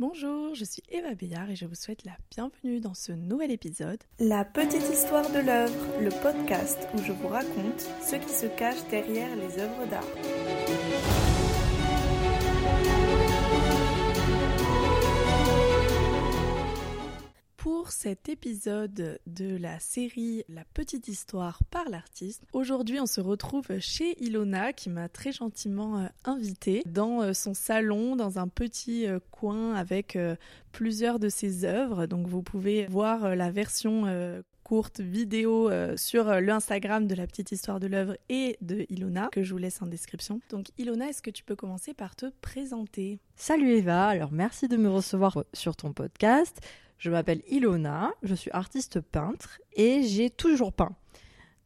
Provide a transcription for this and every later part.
Bonjour, je suis Eva Béillard et je vous souhaite la bienvenue dans ce nouvel épisode. La petite histoire de l'œuvre, le podcast où je vous raconte ce qui se cache derrière les œuvres d'art. Pour cet épisode de la série La petite histoire par l'artiste, aujourd'hui on se retrouve chez Ilona qui m'a très gentiment euh, invité dans euh, son salon, dans un petit euh, coin avec plusieurs de ses œuvres. Donc vous pouvez voir la version courte vidéo sur le Instagram de la petite histoire de l'œuvre et de Ilona que je vous laisse en description. Donc Ilona, est-ce que tu peux commencer par te présenter? Salut Eva, alors merci de me recevoir sur ton podcast. Je m'appelle Ilona, je suis artiste peintre et j'ai toujours peint.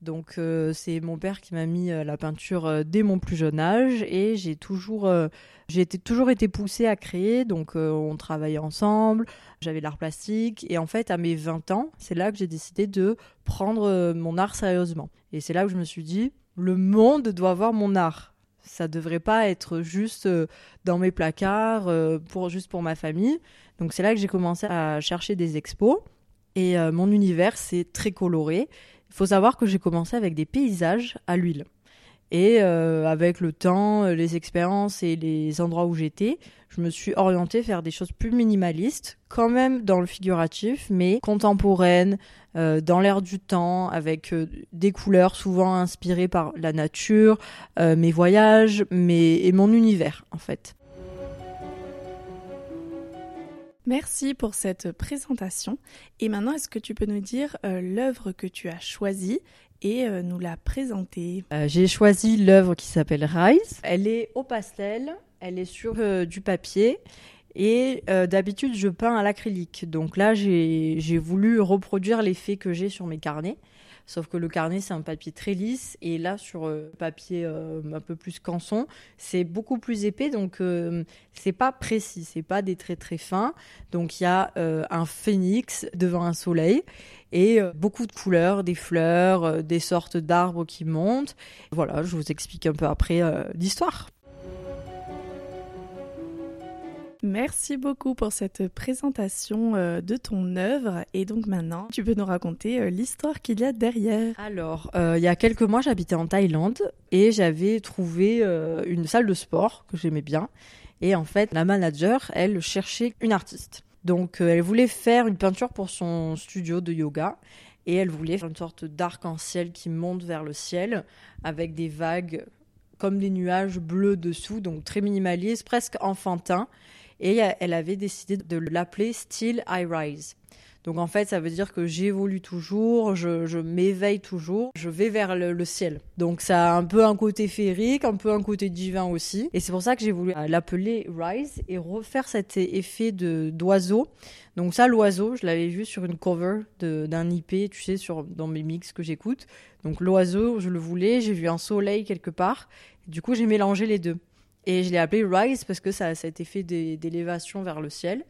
Donc euh, c'est mon père qui m'a mis euh, la peinture euh, dès mon plus jeune âge et j'ai toujours j'ai été, toujours été poussée à créer donc on travaillait ensemble, j'avais l'art plastique et en fait à mes 20 ans, c'est là que j'ai décidé de prendre mon art sérieusement. Et c'est là que je me suis dit le monde doit voir mon art. Ça devrait pas être juste dans mes placards pour juste pour ma famille. Donc c'est là que j'ai commencé à chercher des expos. Et euh, mon univers, c'est très coloré. Il faut savoir que j'ai commencé avec des paysages à l'huile. Et euh, avec le temps, euh, les expériences et les endroits où j'étais, je me suis orientée vers des choses plus minimalistes, quand même dans le figuratif, mais contemporaines, dans l'air du temps, avec des couleurs souvent inspirées par la nature, mes voyages, mes... et mon univers en fait. Merci pour cette présentation. Et maintenant, est-ce que tu peux nous dire euh, l'œuvre que tu as choisie et euh, nous la présenter euh, J'ai choisi l'œuvre qui s'appelle Rise. Elle est au pastel, elle est sur du papier et d'habitude je peins à l'acrylique. Donc là, j'ai voulu reproduire l'effet que j'ai sur mes carnets. Sauf que le carnet, c'est un papier très lisse. Et là, sur euh, papier euh, un peu plus canson, c'est beaucoup plus épais. Donc, euh, c'est pas précis. C'est pas des traits très fins. Donc, il y a un phénix devant un soleil et beaucoup de couleurs, des fleurs, des sortes d'arbres qui montent. Voilà, je vous explique un peu après l'histoire. Merci beaucoup pour cette présentation euh, de ton œuvre. Et donc maintenant, tu peux nous raconter euh, l'histoire qu'il y a derrière. Alors, euh, il y a quelques mois, j'habitais en Thaïlande et j'avais trouvé une salle de sport que j'aimais bien. Et en fait, la manager, elle cherchait une artiste. Donc, elle voulait faire une peinture pour son studio de yoga. Et elle voulait faire une sorte d'arc-en-ciel qui monte vers le ciel avec des vagues comme des nuages bleus dessous, donc très minimaliste, presque enfantin. Et elle avait décidé de l'appeler Still I Rise. Donc en fait, ça veut dire que j'évolue toujours, je, m'éveille toujours, je vais vers le, ciel. Donc ça a un peu un côté féerique, un peu un côté divin aussi. Et c'est pour ça que j'ai voulu l'appeler Rise et refaire cet effet de d'oiseau. Donc ça, l'oiseau, je l'avais vu sur une cover d'un IP, tu sais, sur, dans mes mix que j'écoute. Donc l'oiseau, je le voulais, j'ai vu un soleil quelque part. Du coup, j'ai mélangé les deux. Et je l'ai appelé Rise parce que ça, a cet effet d'élévation vers le ciel.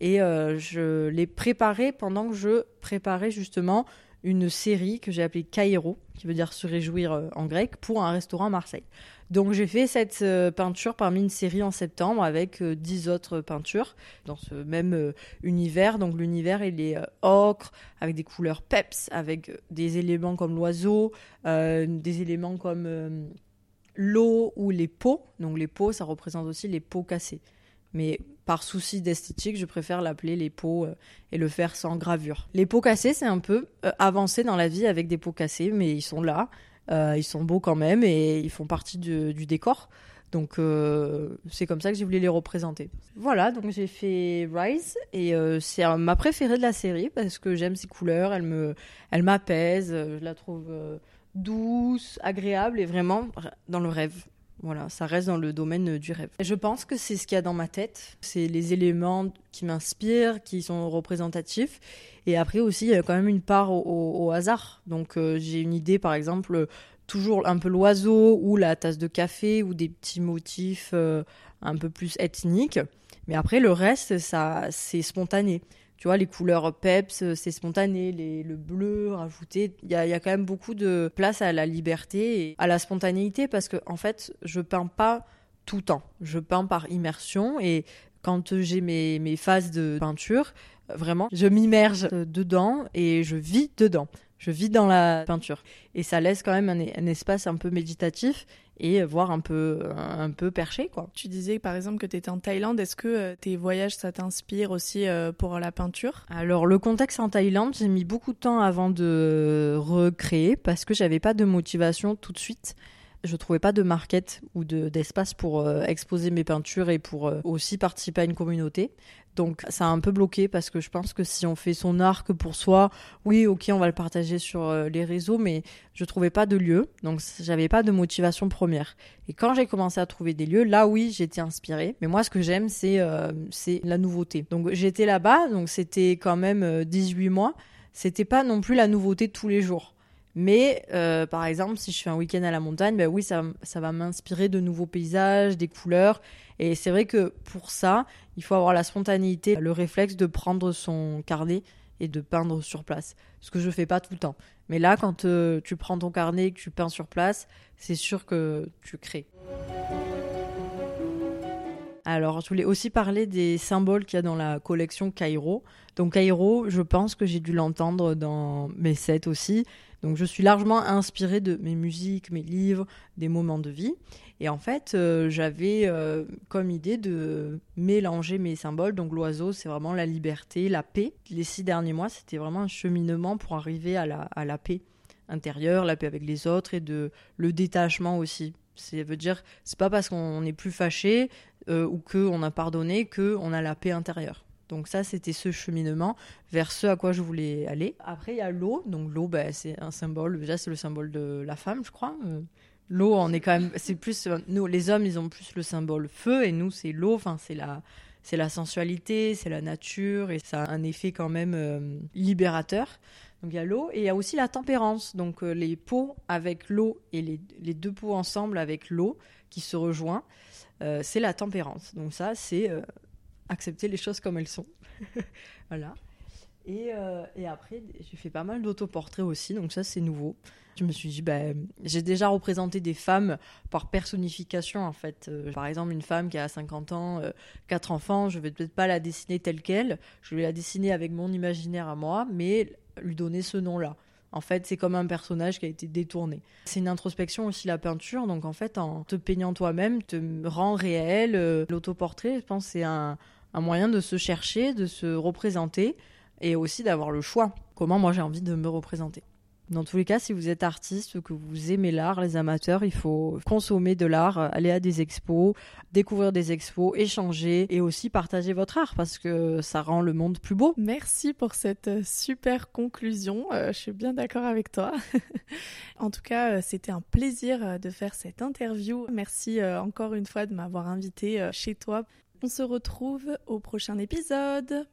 Et euh, je l'ai préparé pendant que je préparais justement une série que j'ai appelée Cairo, qui veut dire se réjouir euh, en grec, pour un restaurant à Marseille. Donc j'ai fait cette euh, peinture parmi une série en septembre avec dix autres peintures dans ce même univers. Donc l'univers il est ocre, avec des couleurs peps, avec des éléments comme l'oiseau, des éléments comme l'eau ou les pots. Donc les pots, ça représente aussi les pots cassés. Mais par souci d'esthétique, je préfère l'appeler les pots euh, et le faire sans gravure. Les pots cassés, c'est un peu euh, avancé dans la vie avec des pots cassés, mais ils sont là, euh, ils sont beaux quand même et ils font partie du, décor. Donc c'est comme ça que j'ai voulu les représenter. Voilà, donc j'ai fait Rise et c'est ma préférée de la série parce que j'aime ses couleurs, elle me, elle m'apaise, je la trouve douce, agréable et vraiment dans le rêve. Voilà, ça reste dans le domaine du rêve. je pense que c'est ce qu'il y a dans ma tête. C'est les éléments qui m'inspirent, qui sont représentatifs. Et après aussi, il y a quand même une part au, hasard. Donc euh, j'ai une idée, par exemple, toujours un peu l'oiseau ou la tasse de café ou des petits motifs euh, un peu plus ethniques. Mais après, le reste, ça, c'est spontané. Tu vois, les couleurs peps, c'est spontané, le bleu rajouté. Il y a, quand même beaucoup de place à la liberté et à la spontanéité parce que, en fait, je peins pas tout le temps. Je peins par immersion et Quand j'ai mes, mes phases de peinture, vraiment, je m'immerge dedans et je vis dedans. Je vis dans la peinture. Et ça laisse quand même un, un espace un peu méditatif et voire un peu, un peu perché. Quoi. Tu disais par exemple que tu étais en Thaïlande. Est-ce que euh, tes voyages, ça t'inspire aussi euh, pour la peinture? Alors le contexte en Thaïlande, j'ai mis beaucoup de temps avant de recréer parce que j'avais pas de motivation tout de suite je trouvais pas de market ou d'espace pour euh, exposer mes peintures et pour euh, aussi participer à une communauté. Donc ça a un peu bloqué parce que je pense que si on fait son art que pour soi, oui, ok, on va le partager sur euh, les réseaux, mais je trouvais pas de lieu, donc j'avais pas de motivation première. Et quand j'ai commencé à trouver des lieux, là oui, j'étais inspirée. Mais moi, ce que j'aime, c'est c'est la nouveauté. Donc j'étais là-bas, donc c'était quand même 18 mois. C'était pas non plus la nouveauté tous les jours. Mais euh, par exemple, si je fais un week-end à la montagne, ben oui, ça, ça va m'inspirer de nouveaux paysages, des couleurs. Et c'est vrai que pour ça, il faut avoir la spontanéité, le réflexe de prendre son carnet et de peindre sur place. Ce que je fais pas tout le temps. Mais là, quand euh, tu prends ton carnet et que tu peins sur place, c'est sûr que tu crées. Alors, je voulais aussi parler des symboles qu'il y a dans la collection Cairo. Donc, Cairo, je pense que j'ai dû l'entendre dans mes sets aussi. Donc je suis largement inspirée de mes musiques, mes livres, des moments de vie. Et en fait, euh, j'avais euh, comme idée de mélanger mes symboles. Donc l'oiseau, c'est vraiment la liberté, la paix. Les six derniers mois, c'était vraiment un cheminement pour arriver à la, paix intérieure, la paix avec les autres et de le détachement aussi. Ça veut dire, c'est pas parce qu'on n'est plus fâché euh, ou qu'on a pardonné qu'on a la paix intérieure. Donc ça, c'était ce cheminement vers ce à quoi je voulais aller. Après, il y a l'eau. Donc l'eau, bah, c'est un symbole. Déjà, c'est le symbole de la femme, je crois. Euh, l'eau, on est quand même. C'est plus. Euh, nous, les hommes, ils ont plus le symbole feu, et nous, c'est l'eau. Enfin, c'est la. C'est la sensualité, c'est la nature, et ça a un effet quand même euh, libérateur. Donc il y a l'eau, et il y a aussi la tempérance. Donc les pots avec l'eau et les, les, deux pots ensemble avec l'eau qui se rejoignent, c'est la tempérance. Donc ça, c'est accepter les choses comme elles sont. voilà. Et, euh, et après, j'ai fait pas mal d'autoportraits aussi, donc ça c'est nouveau. Je me suis dit, ben, j'ai déjà représenté des femmes par personnification en fait. Euh, par exemple, une femme qui a 50 ans, euh, 4 enfants, je vais peut-être pas la dessiner telle qu'elle, je vais la dessiner avec mon imaginaire à moi, mais lui donner ce nom-là. En fait, c'est comme un personnage qui a été détourné. C'est une introspection aussi la peinture, donc en fait, en te peignant toi-même, te rend réel. Euh, l'autoportrait, je pense, c'est un, un moyen de se chercher, de se représenter et aussi d'avoir le choix. Comment moi j'ai envie de me représenter. Dans tous les cas, si vous êtes artiste ou que vous aimez l'art, les amateurs, il faut consommer de l'art, aller à des expos, découvrir des expos, échanger et aussi partager votre art parce que ça rend le monde plus beau. Merci pour cette euh, super conclusion. Euh, je suis bien d'accord avec toi. en tout cas, euh, c'était un plaisir de faire cette interview. Merci encore une fois de m'avoir invité chez toi. On se retrouve au prochain épisode.